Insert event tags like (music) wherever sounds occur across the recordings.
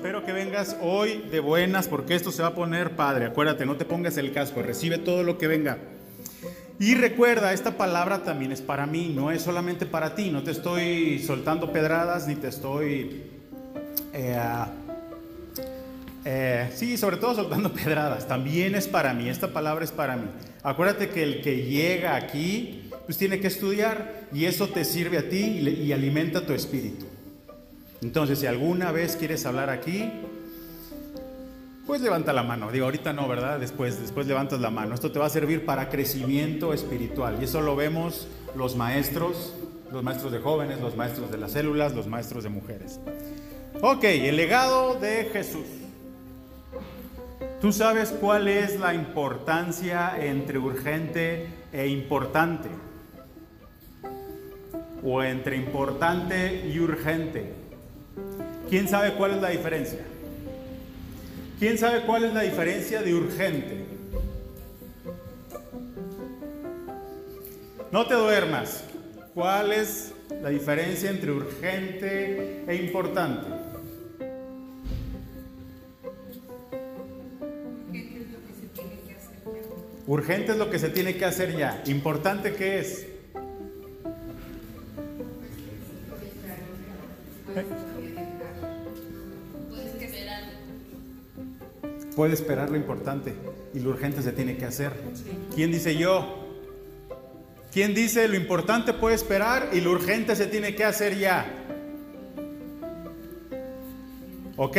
espero que vengas hoy de buenas porque esto se va a poner padre. Acuérdate, no te pongas el casco, recibe todo lo que venga. Y recuerda, esta palabra también es para mí, no es solamente para ti, no te estoy soltando pedradas ni te estoy... Eh, eh, sí, sobre todo soltando (laughs) pedradas, también es para mí, esta palabra es para mí. Acuérdate que el que llega aquí, pues tiene que estudiar y eso te sirve a ti y alimenta tu espíritu. Entonces, si alguna vez quieres hablar aquí, pues levanta la mano. Digo, ahorita no, ¿verdad? Después, después levantas la mano. Esto te va a servir para crecimiento espiritual. Y eso lo vemos los maestros, los maestros de jóvenes, los maestros de las células, los maestros de mujeres. Ok, el legado de Jesús. ¿Tú sabes cuál es la importancia entre urgente e importante? O entre importante y urgente. ¿Quién sabe cuál es la diferencia? ¿Quién sabe cuál es la diferencia de urgente? No te duermas. ¿Cuál es la diferencia entre urgente e importante? Urgente es lo que se tiene que hacer ya. ¿Importante qué es? Puede esperar lo importante y lo urgente se tiene que hacer. ¿Quién dice yo? ¿Quién dice lo importante puede esperar y lo urgente se tiene que hacer ya? ¿Ok?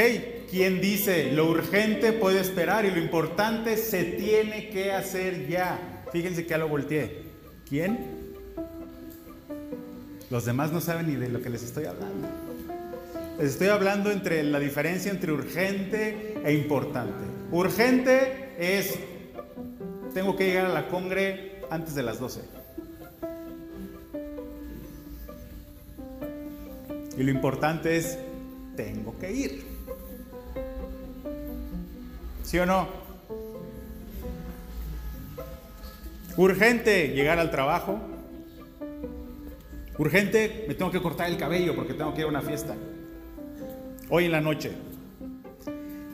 ¿Quién dice lo urgente puede esperar y lo importante se tiene que hacer ya? Fíjense que ya lo volteé. ¿Quién? Los demás no saben ni de lo que les estoy hablando. Les estoy hablando entre la diferencia entre urgente e importante. Urgente es, tengo que llegar a la congre antes de las 12. Y lo importante es, tengo que ir. ¿Sí o no? Urgente, llegar al trabajo. Urgente, me tengo que cortar el cabello porque tengo que ir a una fiesta hoy en la noche.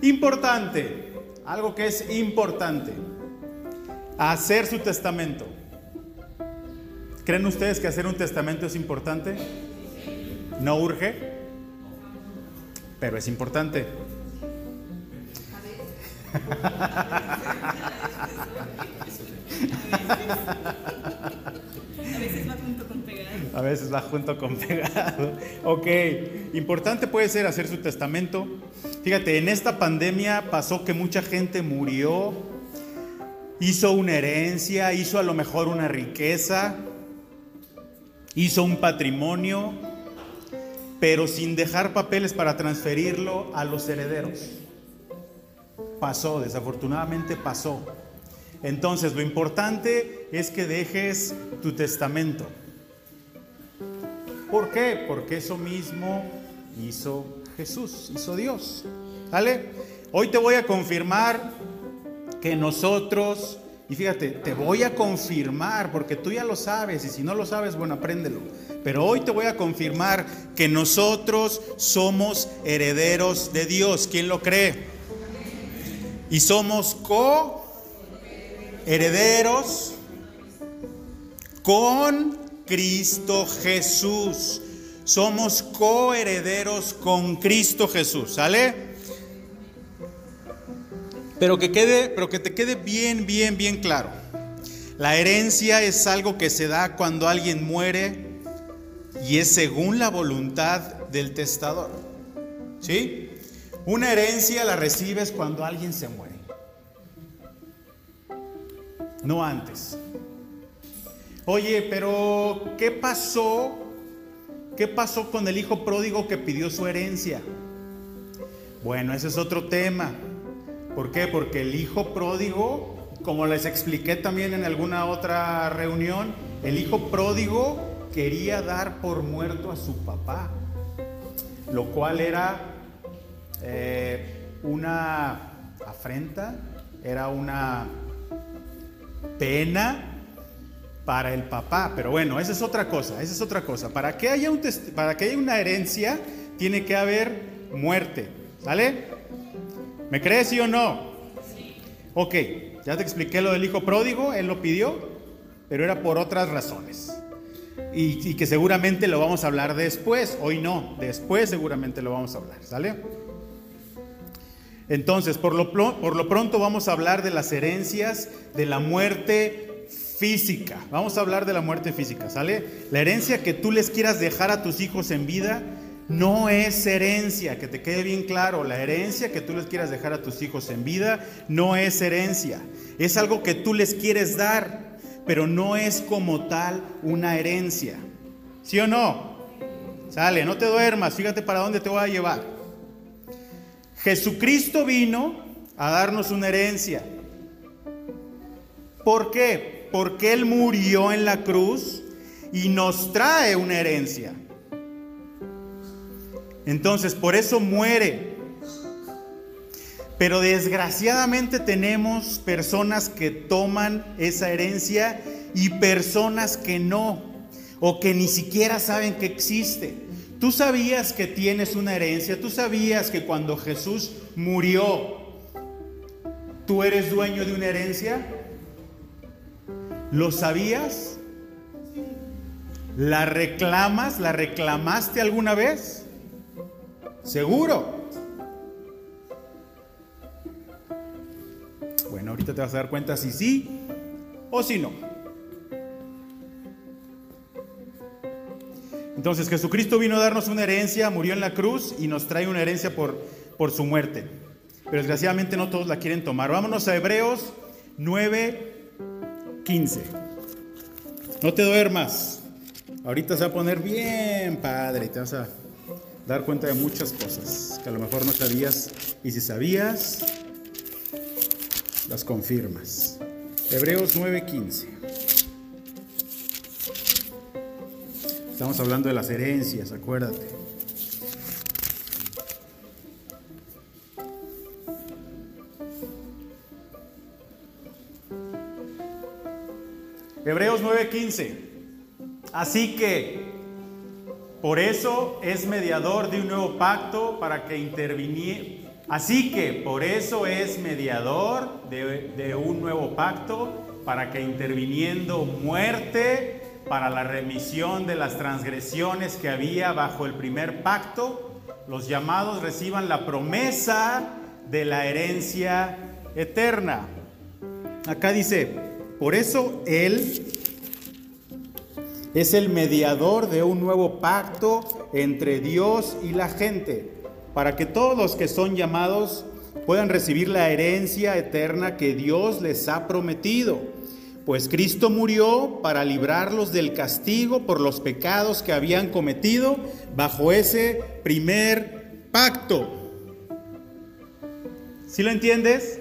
Importante, algo que es importante, hacer su testamento. ¿Creen ustedes que hacer un testamento es importante? No urge, pero es importante. A veces va junto con pegado. Ok, importante puede ser hacer su testamento. Fíjate, en esta pandemia pasó que mucha gente murió, hizo una herencia, hizo a lo mejor una riqueza, hizo un patrimonio, pero sin dejar papeles para transferirlo a los herederos. Pasó, desafortunadamente pasó. Entonces, lo importante es que dejes tu testamento. ¿Por qué? Porque eso mismo hizo Jesús, hizo Dios. ¿Vale? Hoy te voy a confirmar que nosotros, y fíjate, te voy a confirmar, porque tú ya lo sabes, y si no lo sabes, bueno, apréndelo. Pero hoy te voy a confirmar que nosotros somos herederos de Dios. ¿Quién lo cree? Y somos co herederos con Cristo Jesús. Somos coherederos con Cristo Jesús, ¿sale? Pero que quede, pero que te quede bien, bien, bien claro. La herencia es algo que se da cuando alguien muere y es según la voluntad del testador. ¿Sí? Una herencia la recibes cuando alguien se muere. No antes. Oye, pero ¿qué pasó? ¿Qué pasó con el hijo pródigo que pidió su herencia? Bueno, ese es otro tema. ¿Por qué? Porque el hijo pródigo, como les expliqué también en alguna otra reunión, el hijo pródigo quería dar por muerto a su papá, lo cual era eh, una afrenta, era una pena para el papá. Pero bueno, esa es otra cosa, esa es otra cosa. Para que haya, un para que haya una herencia, tiene que haber muerte. ¿Sale? ¿Me crees sí o no? Ok, ya te expliqué lo del hijo pródigo, él lo pidió, pero era por otras razones. Y, y, que seguramente lo vamos a hablar después, hoy no, después seguramente lo vamos a hablar, ¿sale? Entonces, por lo, por lo pronto vamos a hablar de las herencias de la muerte física. Vamos a hablar de la muerte física, ¿sale? La herencia que tú les quieras dejar a tus hijos en vida no es herencia, que te quede bien claro, la herencia que tú les quieras dejar a tus hijos en vida no es herencia, es algo que tú les quieres dar, pero no es como tal una herencia. ¿Sí o no? Sale, no te duermas, fíjate para dónde te voy a llevar. Jesucristo vino a darnos una herencia. ¿Por qué? Porque Él murió en la cruz y nos trae una herencia. Entonces, por eso muere. Pero desgraciadamente tenemos personas que toman esa herencia y personas que no, o que ni siquiera saben que existe. Tú sabías que tienes una herencia, tú sabías que cuando Jesús murió, tú eres dueño de una herencia. ¿Lo sabías? ¿La reclamas? ¿La reclamaste alguna vez? Seguro. Bueno, ahorita te vas a dar cuenta si sí o si no. Entonces Jesucristo vino a darnos una herencia, murió en la cruz y nos trae una herencia por, por su muerte. Pero desgraciadamente no todos la quieren tomar. Vámonos a Hebreos 9, 15. No te duermas. Ahorita se va a poner bien padre y te vas a dar cuenta de muchas cosas que a lo mejor no sabías. Y si sabías, las confirmas. Hebreos 9, 15. Estamos hablando de las herencias, acuérdate. 9:15. Así que, por eso es mediador de un nuevo pacto para que interviniera. Así que, por eso es mediador de, de un nuevo pacto para que interviniendo muerte para la remisión de las transgresiones que había bajo el primer pacto, los llamados reciban la promesa de la herencia eterna. Acá dice, por eso Él es el mediador de un nuevo pacto entre Dios y la gente, para que todos los que son llamados puedan recibir la herencia eterna que Dios les ha prometido pues Cristo murió para librarlos del castigo por los pecados que habían cometido bajo ese primer pacto. ¿Sí lo entiendes?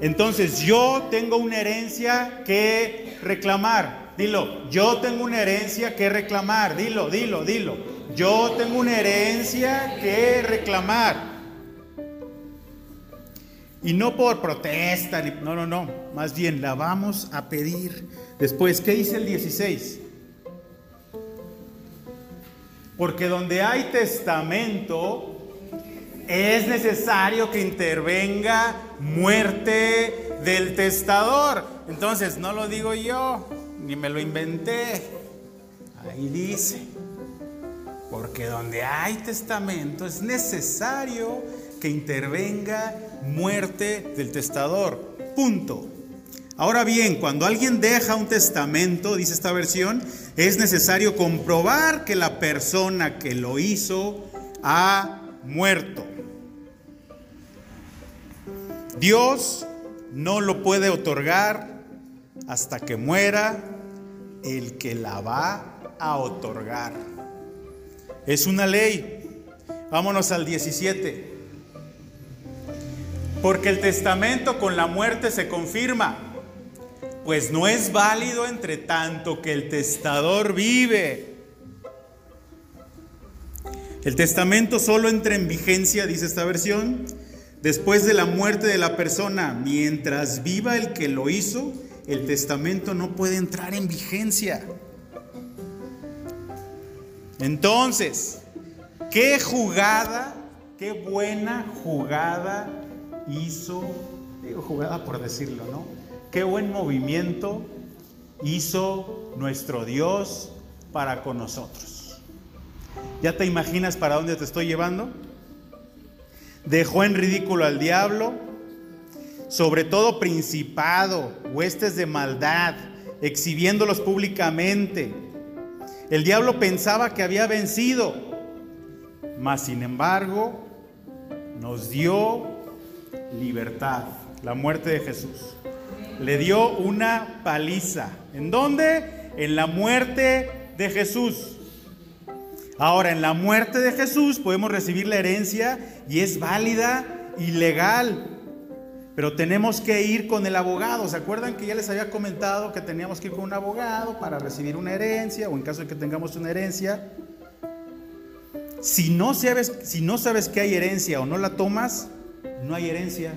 Entonces yo tengo una herencia que reclamar. Dilo, yo tengo una herencia que reclamar. Dilo, dilo, dilo. Yo tengo una herencia que reclamar. Y no por protesta, no, no, no, más bien la vamos a pedir. Después, ¿qué dice el 16? Porque donde hay testamento, es necesario que intervenga muerte del testador. Entonces, no lo digo yo, ni me lo inventé. Ahí dice, porque donde hay testamento es necesario que intervenga muerte del testador. Punto. Ahora bien, cuando alguien deja un testamento, dice esta versión, es necesario comprobar que la persona que lo hizo ha muerto. Dios no lo puede otorgar hasta que muera el que la va a otorgar. Es una ley. Vámonos al 17. Porque el testamento con la muerte se confirma, pues no es válido entre tanto que el testador vive. El testamento solo entra en vigencia, dice esta versión, después de la muerte de la persona. Mientras viva el que lo hizo, el testamento no puede entrar en vigencia. Entonces, ¿qué jugada qué buena jugada hizo, digo jugada por decirlo, ¿no? Qué buen movimiento hizo nuestro Dios para con nosotros. ¿Ya te imaginas para dónde te estoy llevando? Dejó en ridículo al diablo, sobre todo principado, huestes de maldad, exhibiéndolos públicamente. El diablo pensaba que había vencido, mas sin embargo nos dio libertad, la muerte de Jesús. Le dio una paliza. ¿En dónde? En la muerte de Jesús. Ahora, en la muerte de Jesús podemos recibir la herencia y es válida y legal. Pero tenemos que ir con el abogado. ¿Se acuerdan que ya les había comentado que teníamos que ir con un abogado para recibir una herencia o en caso de que tengamos una herencia? Si no sabes, si no sabes que hay herencia o no la tomas, no hay herencia.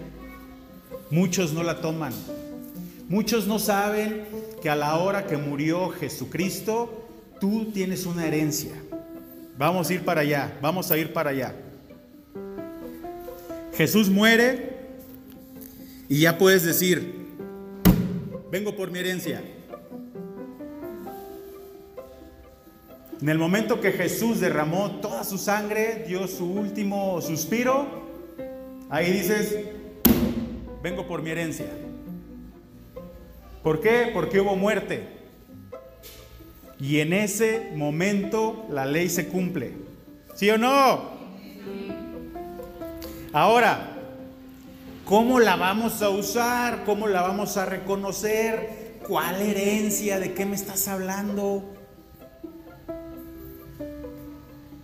Muchos no la toman. Muchos no saben que a la hora que murió Jesucristo, tú tienes una herencia. Vamos a ir para allá, vamos a ir para allá. Jesús muere y ya puedes decir, vengo por mi herencia. En el momento que Jesús derramó toda su sangre, dio su último suspiro, ahí dices, vengo por mi herencia. ¿Por qué? Porque hubo muerte. Y en ese momento la ley se cumple. ¿Sí o no? Ahora, ¿Cómo la vamos a usar? ¿Cómo la vamos a reconocer? ¿Cuál herencia? ¿De qué me estás hablando?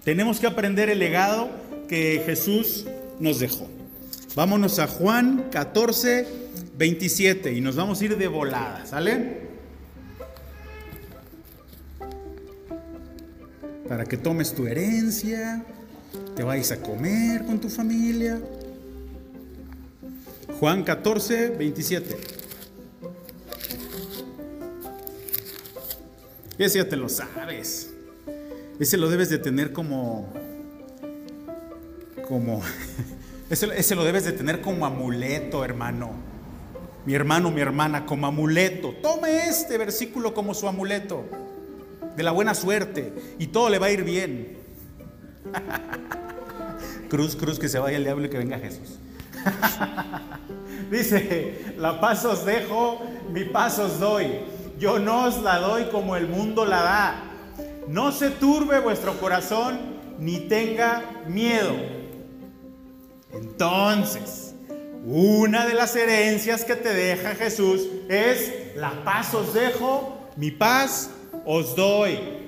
Tenemos que aprender el legado que Jesús nos dejó. Vámonos a Juan 14, 27 y nos vamos a ir de volada, ¿sale? Para que tomes tu herencia, te vayas a comer con tu familia. Juan 14, 27. Ese ya te lo sabes. Ese lo debes de tener como. como. (laughs) Ese, ese, lo debes de tener como amuleto, hermano. Mi hermano, mi hermana, como amuleto. Tome este versículo como su amuleto. De la buena suerte. Y todo le va a ir bien. (laughs) cruz, cruz, que se vaya el diablo y que venga Jesús. (laughs) Dice, la paz os dejo, mi paz os doy. Yo no os la doy como el mundo la da. No se turbe vuestro corazón ni tenga miedo. Entonces, una de las herencias que te deja Jesús es, la paz os dejo, mi paz os doy.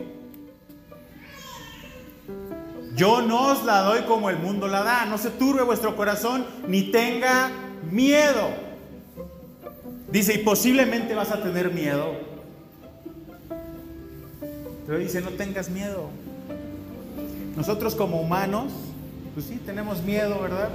Yo no os la doy como el mundo la da. No se turbe vuestro corazón ni tenga miedo. Dice, y posiblemente vas a tener miedo. Pero dice, no tengas miedo. Nosotros como humanos, pues sí, tenemos miedo, ¿verdad?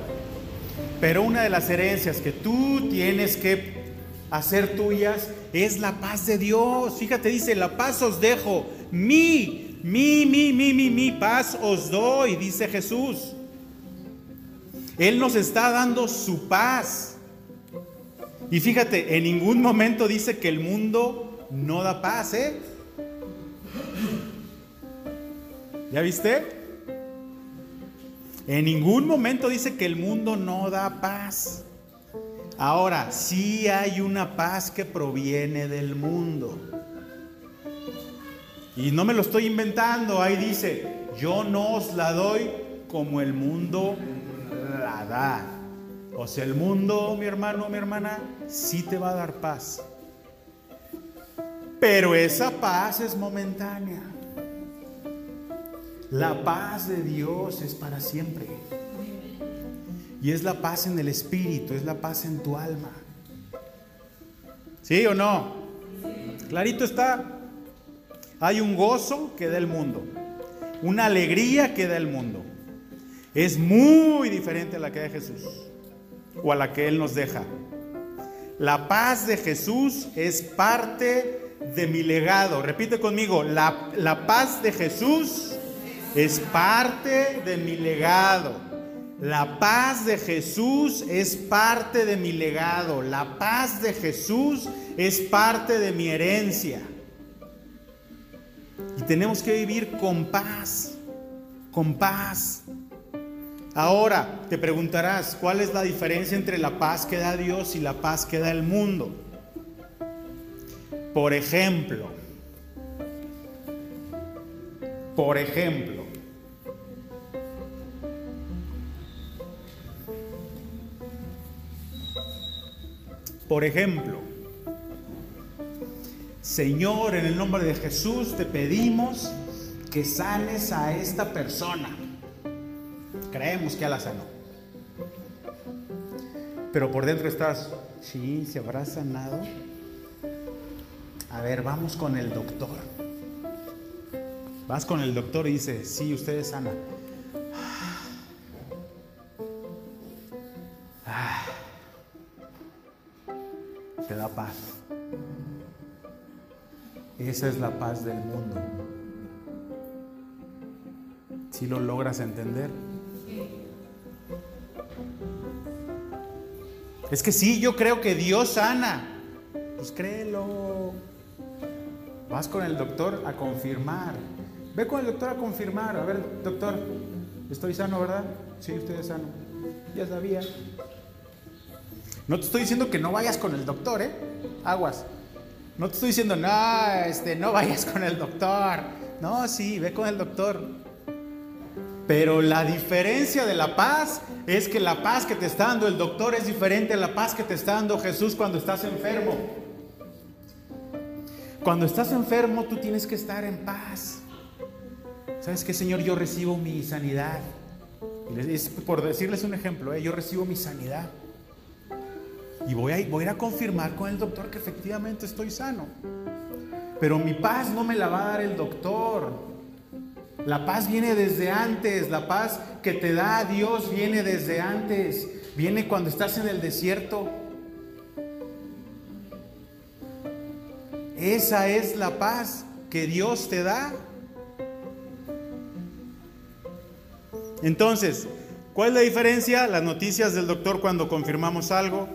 Pero una de las herencias que tú tienes que hacer tuyas es la paz de Dios. Fíjate, dice, la paz os dejo, mi mi, mi, mi, mi, mi paz os doy, dice Jesús. Él nos está dando su paz. Y fíjate, en ningún momento dice que el mundo no da paz, ¿eh? ¿Ya viste? En ningún momento dice que el mundo no da paz. Ahora, sí hay una paz que proviene del mundo. Y no me lo estoy inventando, ahí dice, yo no os la doy como el mundo la da. O sea, el mundo, mi hermano, mi hermana, sí te va a dar paz. Pero esa paz es momentánea. La paz de Dios es para siempre. Y es la paz en el espíritu, es la paz en tu alma. ¿Sí o no? Clarito está. Hay un gozo que da el mundo, una alegría que da el mundo. Es muy diferente a la que da Jesús o a la que Él nos deja. La paz de Jesús es parte de mi legado. Repite conmigo, la, la paz de Jesús es parte de mi legado. La paz de Jesús es parte de mi legado. La paz de Jesús es parte de mi herencia. Y tenemos que vivir con paz, con paz. Ahora te preguntarás, ¿cuál es la diferencia entre la paz que da Dios y la paz que da el mundo? Por ejemplo, por ejemplo, por ejemplo, Señor, en el nombre de Jesús te pedimos que sanes a esta persona. Creemos que ya la sanó. Pero por dentro estás, sí, se habrá sanado. A ver, vamos con el doctor. Vas con el doctor y dice, sí, usted es sana. Ah. Te da paz. Esa es la paz del mundo. Si lo logras entender. Es que sí, yo creo que Dios sana. Pues créelo. Vas con el doctor a confirmar. Ve con el doctor a confirmar. A ver, doctor, estoy sano, ¿verdad? Sí, usted es sano. Ya sabía. No te estoy diciendo que no vayas con el doctor, ¿eh? Aguas. No te estoy diciendo, no, este, no vayas con el doctor. No, sí, ve con el doctor. Pero la diferencia de la paz es que la paz que te está dando el doctor es diferente a la paz que te está dando Jesús cuando estás enfermo. Cuando estás enfermo tú tienes que estar en paz. ¿Sabes qué, Señor? Yo recibo mi sanidad. Por decirles un ejemplo, ¿eh? yo recibo mi sanidad. Y voy a, voy a ir a confirmar con el doctor que efectivamente estoy sano. Pero mi paz no me la va a dar el doctor. La paz viene desde antes, la paz que te da Dios viene desde antes, viene cuando estás en el desierto. Esa es la paz que Dios te da. Entonces, ¿cuál es la diferencia? Las noticias del doctor cuando confirmamos algo.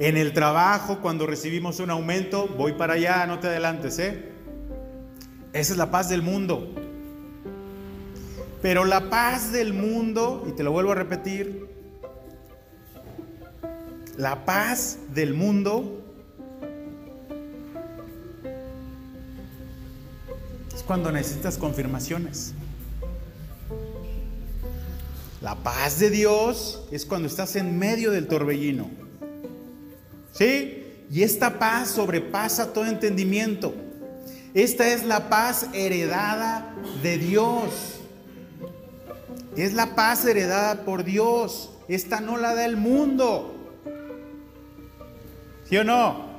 En el trabajo, cuando recibimos un aumento, voy para allá, no te adelantes, ¿eh? Esa es la paz del mundo. Pero la paz del mundo, y te lo vuelvo a repetir, la paz del mundo es cuando necesitas confirmaciones. La paz de Dios es cuando estás en medio del torbellino. ¿Sí? Y esta paz sobrepasa todo entendimiento. Esta es la paz heredada de Dios. Es la paz heredada por Dios. Esta no la da el mundo. ¿Sí o no?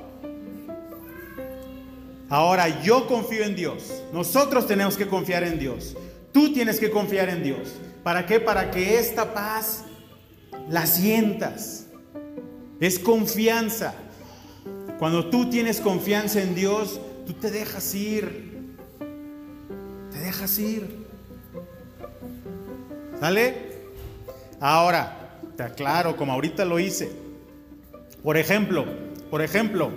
Ahora yo confío en Dios. Nosotros tenemos que confiar en Dios. Tú tienes que confiar en Dios. ¿Para qué? Para que esta paz la sientas. Es confianza. Cuando tú tienes confianza en Dios, tú te dejas ir. Te dejas ir. ¿Sale? Ahora, te aclaro, como ahorita lo hice. Por ejemplo, por ejemplo,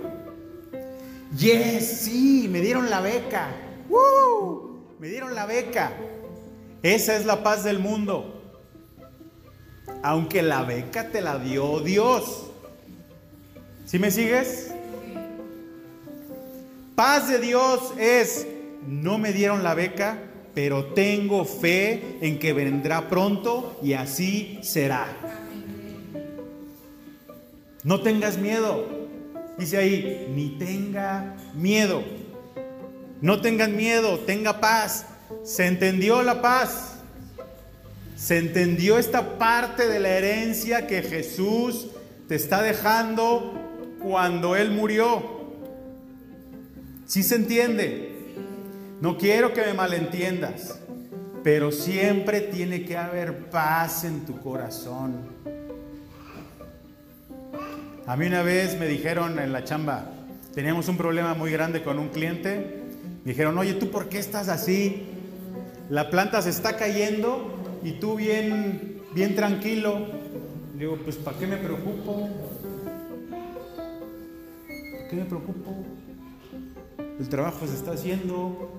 yes, sí, me dieron la beca. ¡Woo! Me dieron la beca. Esa es la paz del mundo. Aunque la beca te la dio Dios. ¿Sí me sigues? Paz de Dios es, no me dieron la beca, pero tengo fe en que vendrá pronto y así será. No tengas miedo. Dice ahí, ni tenga miedo. No tengan miedo, tenga paz. ¿Se entendió la paz? ¿Se entendió esta parte de la herencia que Jesús te está dejando cuando Él murió? ¿Sí se entiende? No quiero que me malentiendas, pero siempre tiene que haber paz en tu corazón. A mí una vez me dijeron en la chamba, teníamos un problema muy grande con un cliente, me dijeron, oye, ¿tú por qué estás así? La planta se está cayendo y tú bien, bien tranquilo. Le digo, pues ¿para qué me preocupo? ¿Para qué me preocupo? El trabajo se está haciendo,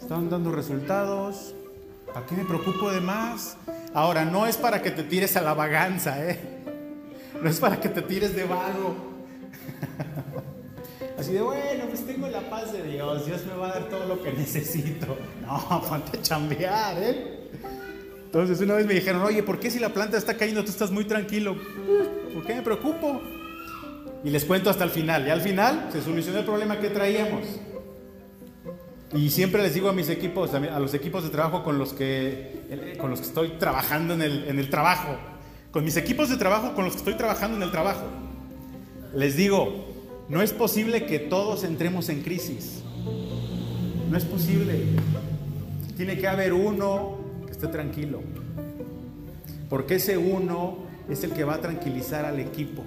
están dando resultados. ¿Para qué me preocupo de más? Ahora, no es para que te tires a la vaganza, ¿eh? No es para que te tires de vago. (laughs) Así de, bueno, pues tengo la paz de Dios, Dios me va a dar todo lo que necesito. No, (laughs) ponte a chambear, ¿eh? Entonces una vez me dijeron, oye, ¿por qué si la planta está cayendo tú estás muy tranquilo? ¿Por qué me preocupo? Y les cuento hasta el final. Y al final se solucionó el problema que traíamos. Y siempre les digo a mis equipos, a los equipos de trabajo con los que, con los que estoy trabajando en el, en el trabajo, con mis equipos de trabajo con los que estoy trabajando en el trabajo, les digo, no es posible que todos entremos en crisis. No es posible. Tiene que haber uno que esté tranquilo. Porque ese uno es el que va a tranquilizar al equipo.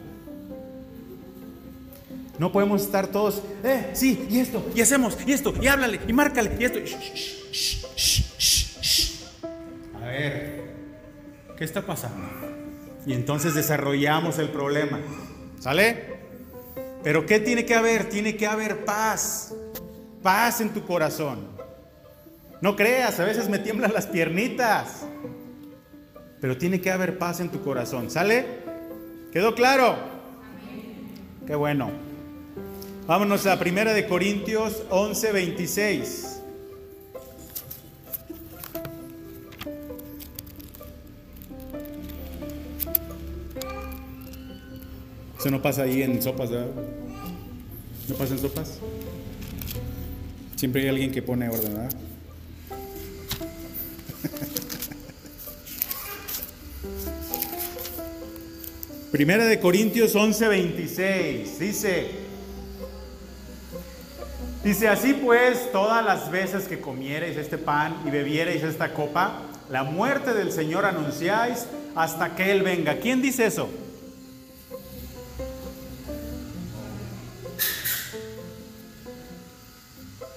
No podemos estar todos, eh, sí, y esto, y hacemos, y esto, y háblale, y márcale, y esto. A ver, ¿qué está pasando? Y entonces desarrollamos el problema. ¿Sale? Pero ¿qué tiene que haber? Tiene que haber paz. Paz en tu corazón. No creas, a veces me tiemblan las piernitas. Pero tiene que haber paz en tu corazón. ¿Sale? ¿Quedó claro? Qué bueno. Vámonos a Primera de Corintios 11, 26. Eso no pasa ahí en sopas, ¿verdad? ¿No pasa en sopas? Siempre hay alguien que pone orden, ¿verdad? (laughs) Primera de Corintios 11, 26. Dice, dice, así pues, todas las veces que comiereis este pan y bebiereis esta copa, la muerte del Señor anunciáis hasta que Él venga. ¿Quién dice eso?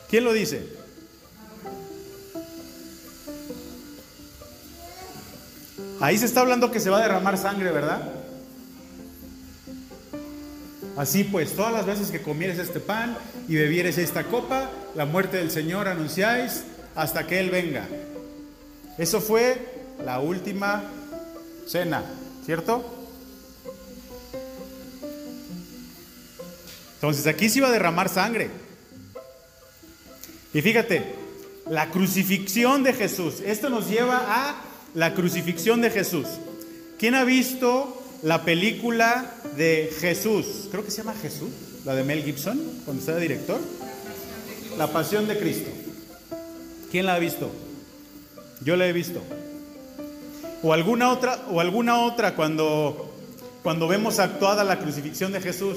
¿Quién lo dice? Ahí se está hablando que se va a derramar sangre, ¿verdad? Así pues, todas las veces que comieres este pan y bebieres esta copa, la muerte del Señor anunciáis hasta que Él venga. Eso fue la última cena, ¿cierto? Entonces aquí se iba a derramar sangre. Y fíjate, la crucifixión de Jesús. Esto nos lleva a la crucifixión de Jesús. ¿Quién ha visto la película de Jesús? Creo que se llama Jesús, la de Mel Gibson, cuando estaba director. La Pasión de Cristo. ¿Quién la ha visto? Yo la he visto. O alguna otra, o alguna otra cuando, cuando vemos actuada la crucifixión de Jesús.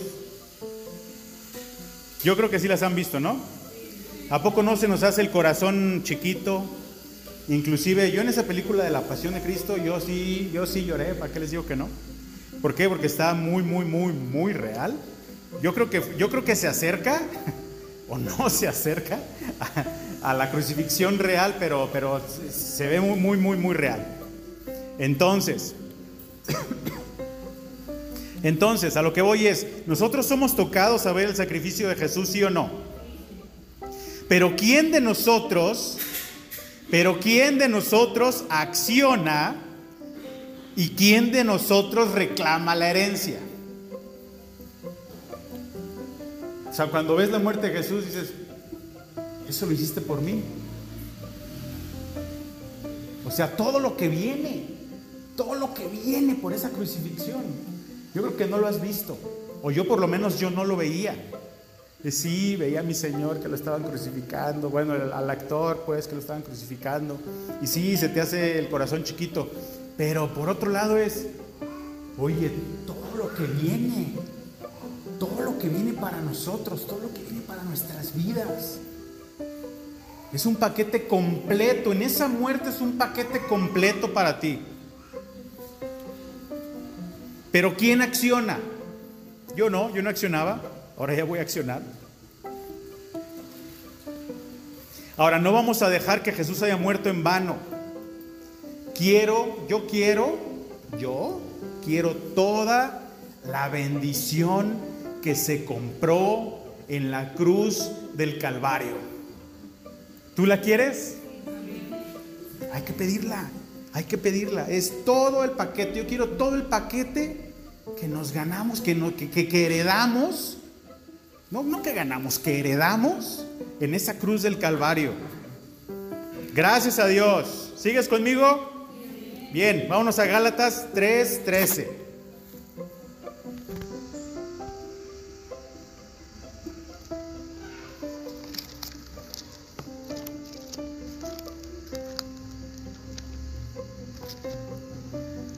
Yo creo que sí las han visto, ¿no? ¿A poco no se nos hace el corazón chiquito? Inclusive yo en esa película de la Pasión de Cristo, yo sí, yo sí lloré, ¿para qué les digo que no? ¿Por qué? Porque está muy, muy, muy, muy real. Yo creo que, yo creo que se acerca, (laughs) o no se acerca, a, la crucifixión real, pero, pero se ve muy, muy, muy, muy real. Entonces, (coughs) entonces, a lo que voy es, nosotros somos tocados a ver el sacrificio de Jesús, sí o no. Pero ¿quién de nosotros, pero quién de nosotros acciona y quién de nosotros reclama la herencia? O sea, cuando ves la muerte de Jesús dices, eso lo hiciste por mí. O sea, todo lo que viene, todo lo que viene por esa crucifixión, yo creo que no lo has visto, o yo por lo menos yo no lo veía. Y sí, veía a mi Señor que lo estaban crucificando, bueno, al actor pues que lo estaban crucificando. Y sí, se te hace el corazón chiquito. Pero por otro lado es, oye, todo lo que viene, todo lo que viene para nosotros, todo lo que viene para nuestras vidas. Es un paquete completo, en esa muerte es un paquete completo para ti. Pero ¿quién acciona? Yo no, yo no accionaba. Ahora ya voy a accionar. Ahora, no vamos a dejar que Jesús haya muerto en vano. quiero, yo quiero, yo quiero toda la bendición que se compró en la cruz del Calvario. ¿Tú la quieres? Hay que pedirla, hay que pedirla. Es todo el paquete. Yo quiero todo el paquete que nos ganamos, que, no, que, que heredamos. No, no que ganamos, que heredamos en esa cruz del Calvario. Gracias a Dios. ¿Sigues conmigo? Bien, vámonos a Gálatas 3:13.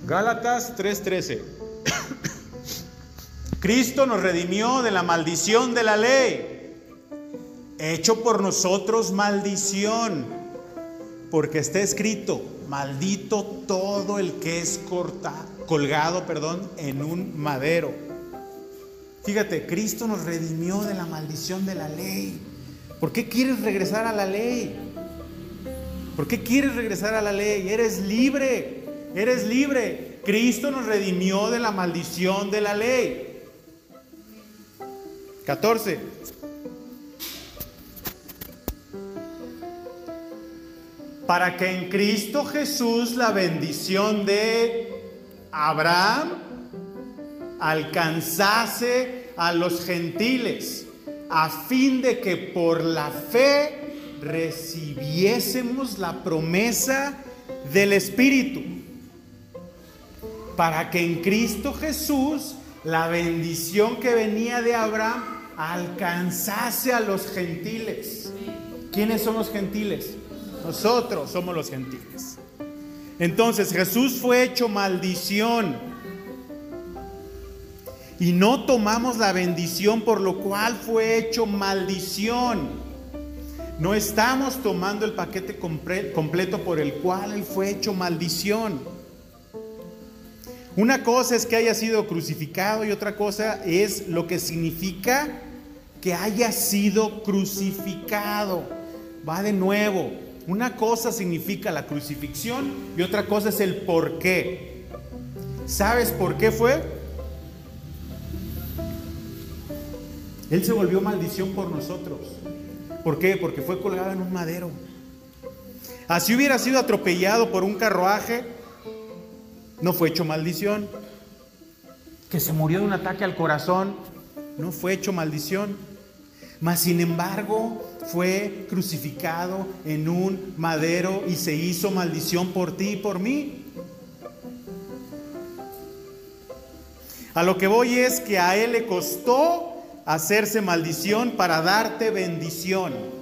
Gálatas 3:13. Cristo nos redimió de la maldición de la ley, hecho por nosotros maldición, porque está escrito, maldito todo el que es corta, colgado, perdón, en un madero. Fíjate, Cristo nos redimió de la maldición de la ley. ¿Por qué quieres regresar a la ley? ¿Por qué quieres regresar a la ley? Eres libre. Eres libre. Cristo nos redimió de la maldición de la ley. 14. Para que en Cristo Jesús la bendición de Abraham alcanzase a los gentiles, a fin de que por la fe recibiésemos la promesa del Espíritu para que en Cristo Jesús la bendición que venía de Abraham alcanzase a los gentiles. ¿Quiénes son los gentiles? Nosotros somos los gentiles. Entonces Jesús fue hecho maldición y no tomamos la bendición por lo cual fue hecho maldición. No estamos tomando el paquete completo por el cual Él fue hecho maldición. Una cosa es que haya sido crucificado y otra cosa es lo que significa que haya sido crucificado. Va de nuevo. Una cosa significa la crucifixión y otra cosa es el por qué. ¿Sabes por qué fue? Él se volvió maldición por nosotros. ¿Por qué? Porque fue colgado en un madero. Así hubiera sido atropellado por un carruaje, no fue hecho maldición. Que se murió de un ataque al corazón, no fue hecho maldición. Mas sin embargo fue crucificado en un madero y se hizo maldición por ti y por mí. A lo que voy es que a él le costó hacerse maldición para darte bendición.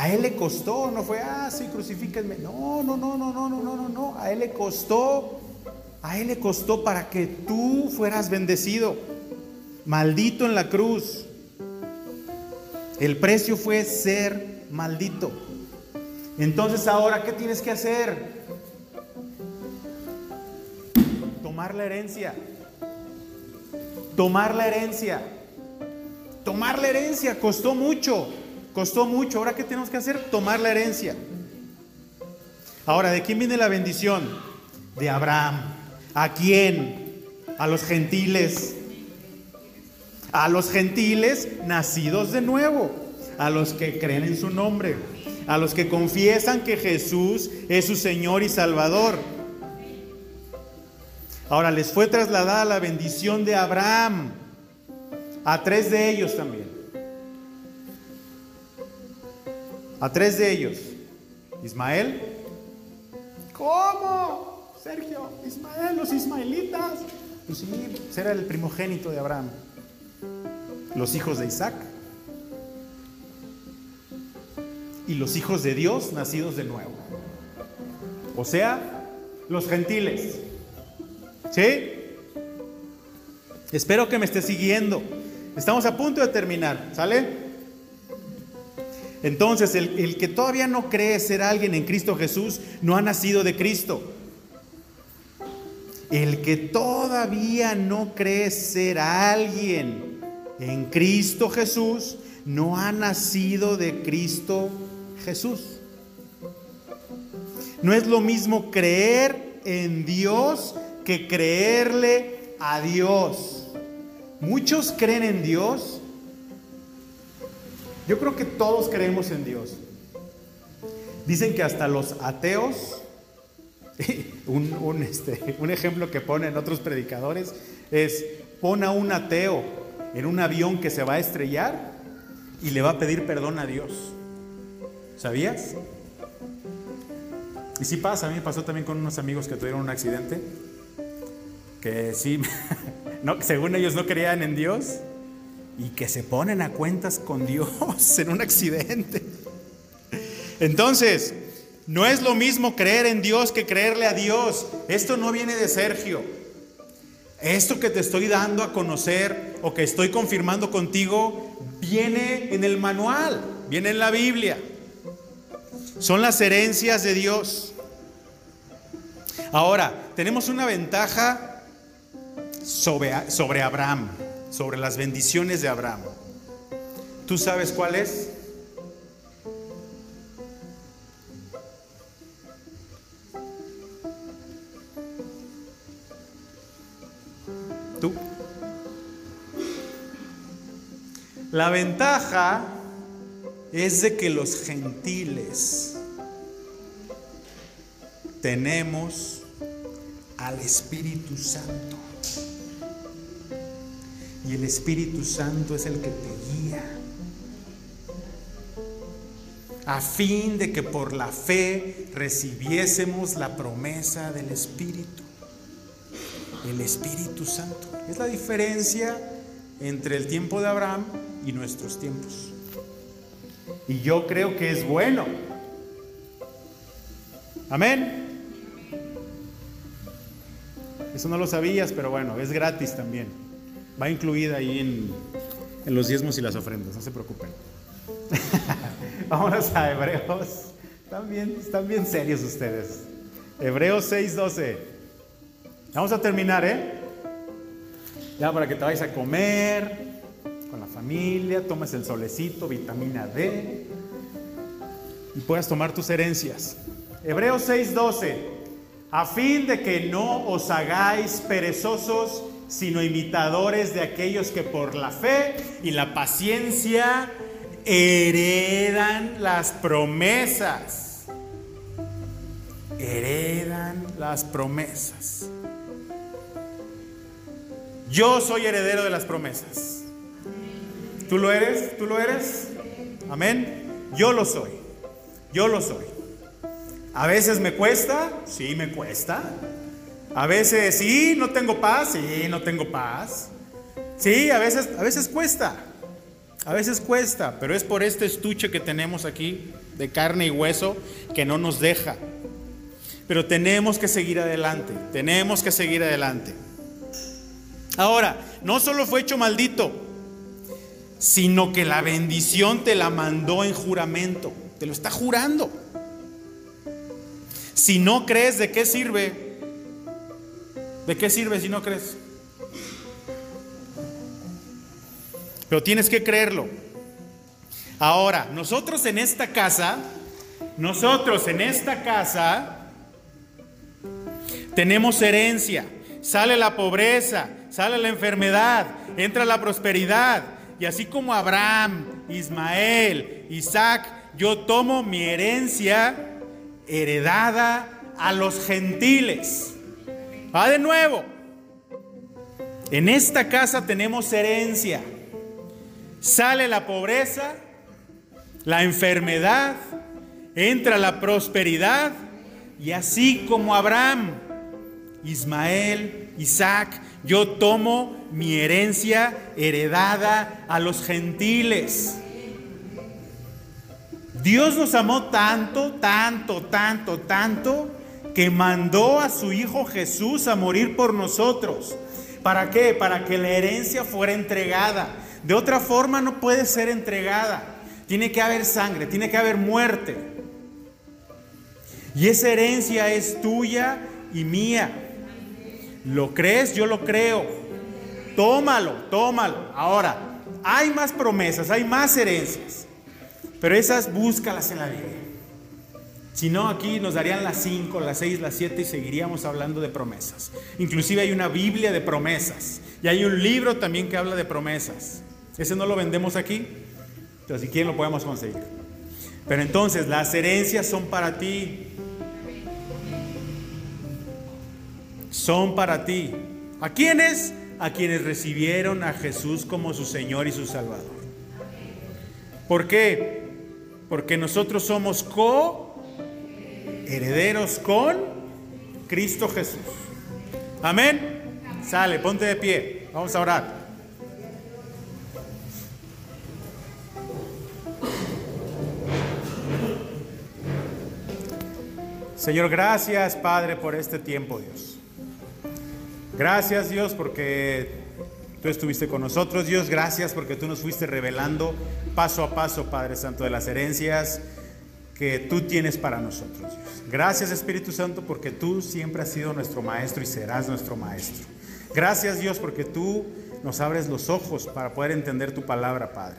A él le costó, no fue, ah, sí, crucifíquenme. No, no, no, no, no, no, no, no, no. A él le costó, a él le costó para que tú fueras bendecido. Maldito en la cruz. El precio fue ser maldito. Entonces ahora, ¿qué tienes que hacer? Tomar la herencia. Tomar la herencia. Tomar la herencia costó mucho. Costó mucho. Ahora, ¿qué tenemos que hacer? Tomar la herencia. Ahora, ¿de quién viene la bendición? De Abraham. ¿A quién? A los gentiles. A los gentiles nacidos de nuevo. A los que creen en su nombre. A los que confiesan que Jesús es su Señor y Salvador. Ahora les fue trasladada la bendición de Abraham. A tres de ellos también. A tres de ellos. Ismael. ¿Cómo? Sergio, Ismael, los ismaelitas. Pues sí, pues era el primogénito de Abraham. Los hijos de Isaac. Y los hijos de Dios nacidos de nuevo. O sea, los gentiles. ¿Sí? Espero que me esté siguiendo. Estamos a punto de terminar, ¿sale? Entonces, el, que todavía no cree ser alguien en Cristo Jesús no ha nacido de Cristo. El que todavía no cree ser alguien en Cristo Jesús no ha nacido de Cristo Jesús. No es lo mismo creer en Dios que creerle a Dios. Muchos creen en Dios. Yo creo que todos creemos en Dios. Dicen que hasta los ateos, (laughs) un, este, un ejemplo que ponen otros predicadores es, pon a un ateo en un avión que se va a estrellar y le va a pedir perdón a Dios. ¿Sabías? Y sí pasa, a mí me pasó también con unos amigos que tuvieron un accidente, que sí, (laughs) no, según ellos no creían en Dios y que se ponen a cuentas con Dios (laughs) en un accidente. Entonces, no es lo mismo creer en Dios que creerle a Dios. Esto no viene de Sergio. Esto que te estoy dando a conocer o que estoy confirmando contigo viene en el manual, viene en la Biblia. Son las herencias de Dios. Ahora, tenemos una ventaja sobre, sobre Abraham, sobre las bendiciones de Abraham. ¿Tú sabes cuál es? ¿Tú? La ventaja es de que los gentiles tenemos al Espíritu Santo. Y el Espíritu Santo es el que te guía. A fin de que por la fe recibiésemos la promesa del Espíritu. El Espíritu Santo. Es la diferencia entre el tiempo de Abraham y nuestros tiempos. Y yo creo que es bueno. Amén. Eso no lo sabías, pero bueno, es gratis también. Va incluida ahí en, los diezmos y las ofrendas, no se preocupen. (laughs) Vámonos a Hebreos. Están bien, están bien serios ustedes. Hebreos 6:12. Vamos a terminar, ¿eh? Ya para que te vayas a comer con la familia, tomes el solecito, vitamina D y puedas tomar tus herencias. Hebreos 6:12 a fin de que no os hagáis perezosos, sino imitadores de aquellos que por la fe y la paciencia heredan las promesas. Heredan las promesas. Yo soy heredero de las promesas. ¿Tú lo eres? ¿Tú lo eres? Amén. Yo lo soy. Yo lo soy. A veces me cuesta, sí me cuesta. A veces sí, no tengo paz, sí, no tengo paz. Sí, a veces, a veces cuesta. A veces cuesta, pero es por este estuche que tenemos aquí de carne y hueso que no nos deja. Pero tenemos que seguir adelante, tenemos que seguir adelante. Ahora, no solo fue hecho maldito, sino que la bendición te la mandó en juramento, te lo está jurando. Si no crees, ¿de qué sirve? ¿De qué sirve si no crees? Pero tienes que creerlo. Ahora, nosotros en esta casa, nosotros en esta casa, tenemos herencia. Sale la pobreza, sale la enfermedad, entra la prosperidad. Y así como Abraham, Ismael, Isaac, yo tomo mi herencia heredada a los gentiles. Va de nuevo. En esta casa tenemos herencia. Sale la pobreza, la enfermedad, entra la prosperidad y así como Abraham, Ismael, Isaac, yo tomo mi herencia heredada a los gentiles. Dios nos amó tanto, tanto, tanto, tanto, que mandó a su Hijo Jesús a morir por nosotros. ¿Para qué? Para que la herencia fuera entregada. De otra forma no puede ser entregada. Tiene que haber sangre, tiene que haber muerte. Y esa herencia es tuya y mía. ¿Lo crees? Yo lo creo. Tómalo, tómalo. Ahora, hay más promesas, hay más herencias. Pero esas búscalas en la Biblia. Si no, aquí nos darían las 5, las 6, las 7 y seguiríamos hablando de promesas. Inclusive hay una Biblia de promesas y hay un libro también que habla de promesas. Ese no lo vendemos aquí, pero si quieren lo podemos conseguir. Pero entonces las herencias son para ti. Son para ti. ¿A quiénes? A quienes recibieron a Jesús como su Señor y su Salvador. ¿Por qué? Porque nosotros somos co-herederos con Cristo Jesús. Amén. Sale, ponte de pie. Vamos a orar. Señor, gracias Padre por este tiempo, Dios. Gracias Dios porque Tú estuviste con nosotros, Dios. Gracias porque tú nos fuiste revelando paso a paso, Padre Santo, de las herencias que tú tienes para nosotros, Dios. Gracias, Espíritu Santo, porque tú siempre has sido nuestro maestro y serás nuestro maestro. Gracias, Dios, porque tú nos abres los ojos para poder entender tu palabra, Padre.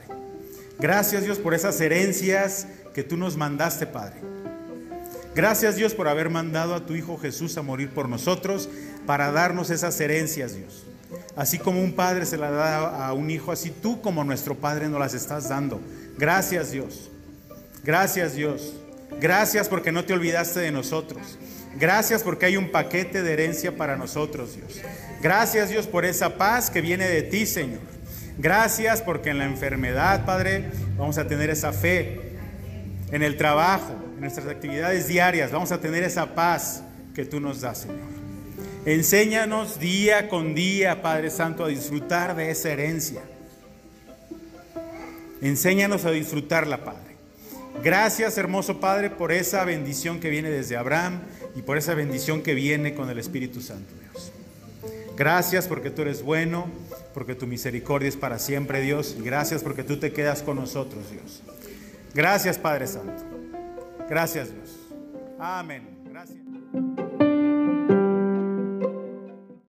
Gracias, Dios, por esas herencias que tú nos mandaste, Padre. Gracias, Dios, por haber mandado a tu Hijo Jesús a morir por nosotros para darnos esas herencias, Dios. Así como un padre se la da a un hijo, así tú como nuestro Padre nos las estás dando. Gracias Dios. Gracias Dios. Gracias porque no te olvidaste de nosotros. Gracias porque hay un paquete de herencia para nosotros, Dios. Gracias Dios por esa paz que viene de ti, Señor. Gracias porque en la enfermedad, Padre, vamos a tener esa fe. En el trabajo, en nuestras actividades diarias, vamos a tener esa paz que tú nos das, Señor. Enséñanos día con día, Padre Santo, a disfrutar de esa herencia. Enséñanos a disfrutarla, Padre. Gracias, hermoso Padre, por esa bendición que viene desde Abraham y por esa bendición que viene con el Espíritu Santo, Dios. Gracias porque tú eres bueno, porque tu misericordia es para siempre, Dios. Y gracias porque tú te quedas con nosotros, Dios. Gracias, Padre Santo. Gracias, Dios. Amén. Gracias.